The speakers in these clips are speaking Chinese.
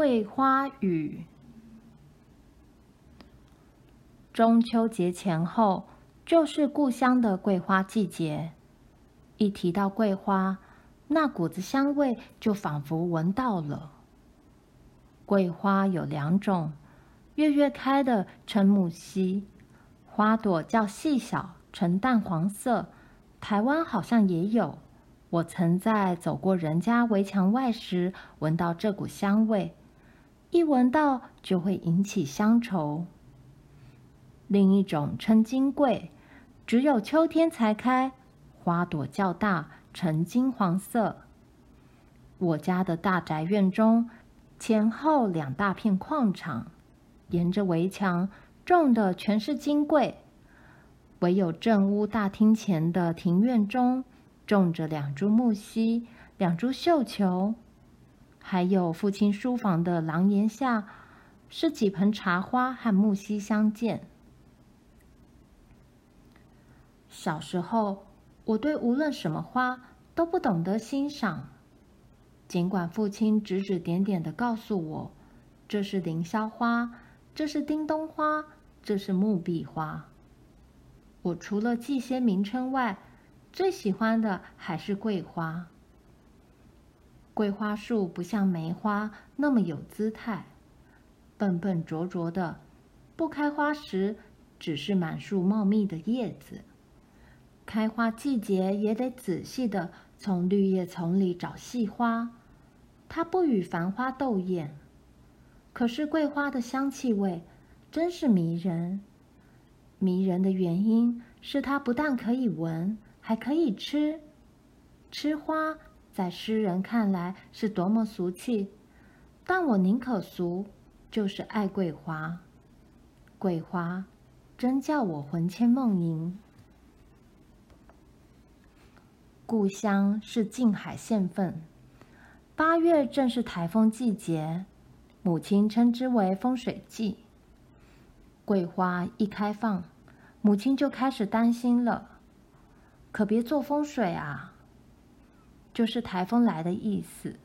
桂花雨。中秋节前后就是故乡的桂花季节，一提到桂花，那股子香味就仿佛闻到了。桂花有两种，月月开的称木樨，花朵较细小，呈淡黄色。台湾好像也有。我曾在走过人家围墙外时，闻到这股香味，一闻到就会引起乡愁。另一种称金桂，只有秋天才开，花朵较大，呈金黄色。我家的大宅院中，前后两大片矿场，沿着围墙种的全是金桂，唯有正屋大厅前的庭院中，种着两株木樨，两株绣球，还有父亲书房的廊檐下，是几盆茶花和木樨相间。小时候，我对无论什么花都不懂得欣赏，尽管父亲指指点点的告诉我，这是凌霄花，这是叮咚花，这是木壁花。我除了记些名称外，最喜欢的还是桂花。桂花树不像梅花那么有姿态，笨笨拙拙的，不开花时只是满树茂密的叶子。开花季节也得仔细的从绿叶丛里找细花，它不与繁花斗艳。可是桂花的香气味真是迷人，迷人的原因是它不但可以闻。还可以吃，吃花在诗人看来是多么俗气，但我宁可俗，就是爱桂花。桂花真叫我魂牵梦萦。故乡是静海县份，八月正是台风季节，母亲称之为风水季。桂花一开放，母亲就开始担心了。可别做风水啊！就是台风来的意思。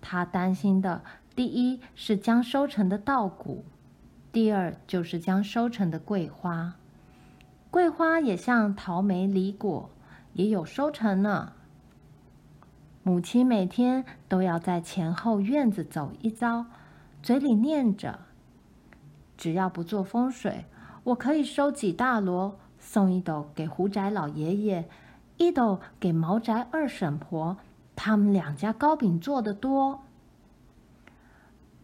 他担心的，第一是将收成的稻谷，第二就是将收成的桂花。桂花也像桃、梅、李果，也有收成呢。母亲每天都要在前后院子走一遭，嘴里念着：“只要不做风水，我可以收几大箩。”送一斗给胡宅老爷爷，一斗给毛宅二婶婆，他们两家糕饼做的多。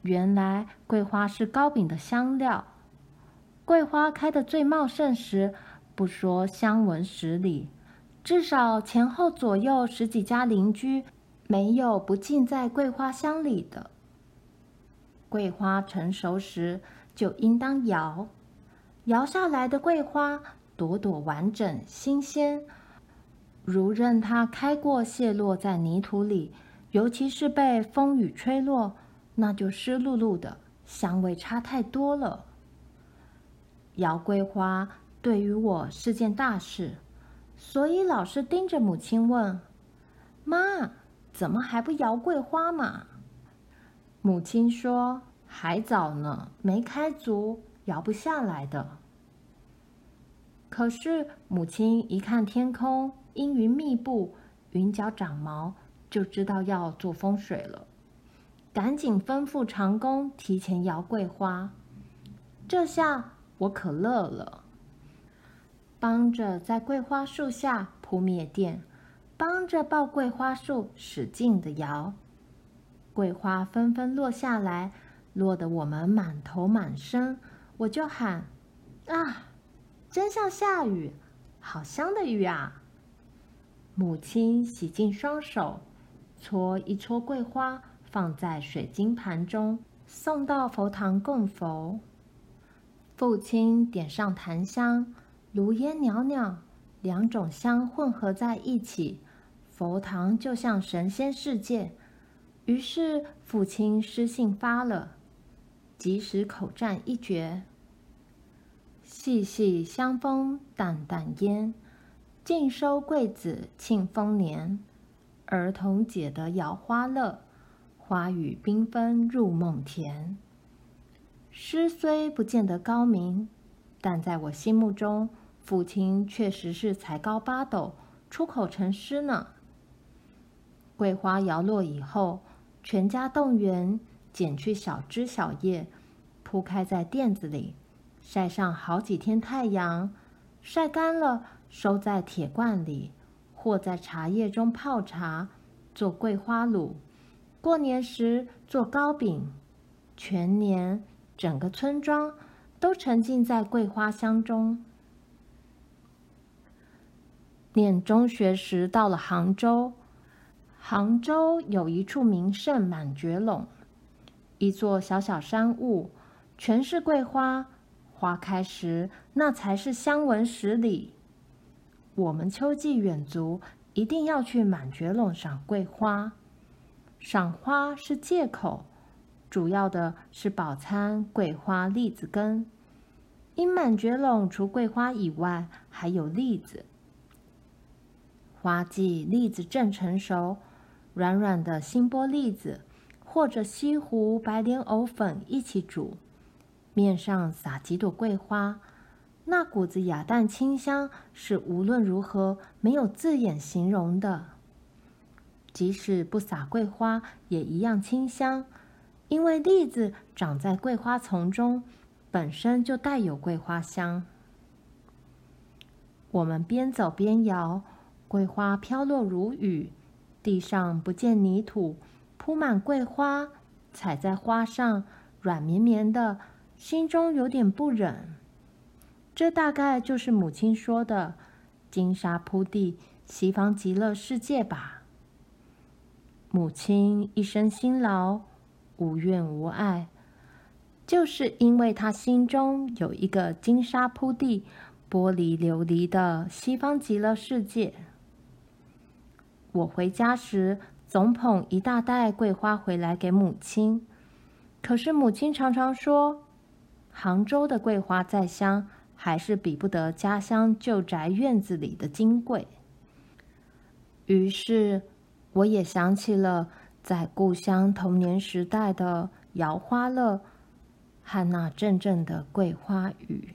原来桂花是糕饼的香料。桂花开的最茂盛时，不说香闻十里，至少前后左右十几家邻居，没有不浸在桂花香里的。桂花成熟时，就应当摇，摇下来的桂花。朵朵完整新鲜，如任它开过泄落在泥土里，尤其是被风雨吹落，那就湿漉漉的，香味差太多了。摇桂花对于我是件大事，所以老是盯着母亲问：“妈，怎么还不摇桂花嘛？”母亲说：“还早呢，没开足，摇不下来的。”可是母亲一看天空阴云密布，云脚长毛，就知道要做风水了，赶紧吩咐长工提前摇桂花。这下我可乐了，帮着在桂花树下铺篾垫，帮着抱桂花树使劲的摇，桂花纷纷落下来，落得我们满头满身，我就喊啊！真像下雨，好香的雨啊！母亲洗净双手，搓一撮桂花，放在水晶盘中，送到佛堂供佛。父亲点上檀香，炉烟袅袅，两种香混合在一起，佛堂就像神仙世界。于是父亲诗兴发了，即时口占一绝。细细香风淡淡烟，尽收桂子庆丰年。儿童解得摇花乐，花语缤纷入梦田。诗虽不见得高明，但在我心目中，父亲确实是才高八斗，出口成诗呢。桂花摇落以后，全家动员，剪去小枝小叶，铺开在垫子里，晒上好几天太阳，晒干了，收在铁罐里，或在茶叶中泡茶，做桂花卤。过年时做糕饼，全年整个村庄都沉浸在桂花香中。念中学时到了杭州，杭州有一处名胜满觉陇，一座小小山坞，全是桂花，花开时那才是香闻十里。我们秋季远足一定要去满觉陇赏桂花。赏花是借口，主要的是饱餐桂花栗子羹。因满觉陇除桂花以外，还有栗子。花季栗子正成熟，软软的新剥栗子，或者西湖白莲藕粉一起煮，面上撒几朵桂花，那股子雅淡清香是无论如何没有字眼形容的。即使不撒桂花，也一样清香，因为栗子长在桂花丛中，本身就带有桂花香。我们边走边摇，桂花飘落如雨，地上不见泥土，铺满桂花，踩在花上软绵绵的，心中有点不忍。这大概就是母亲说的“金沙铺地，西方极乐世界”吧。母亲一生辛劳，无怨无爱，就是因为她心中有一个金沙铺地、玻璃琉璃的西方极乐世界。我回家时总捧一大袋桂花回来给母亲，可是母亲常常说，杭州的桂花再香，还是比不得家乡旧宅院子里的金贵。于是。我也想起了在故乡童年时代的摇花乐和那阵阵的桂花雨。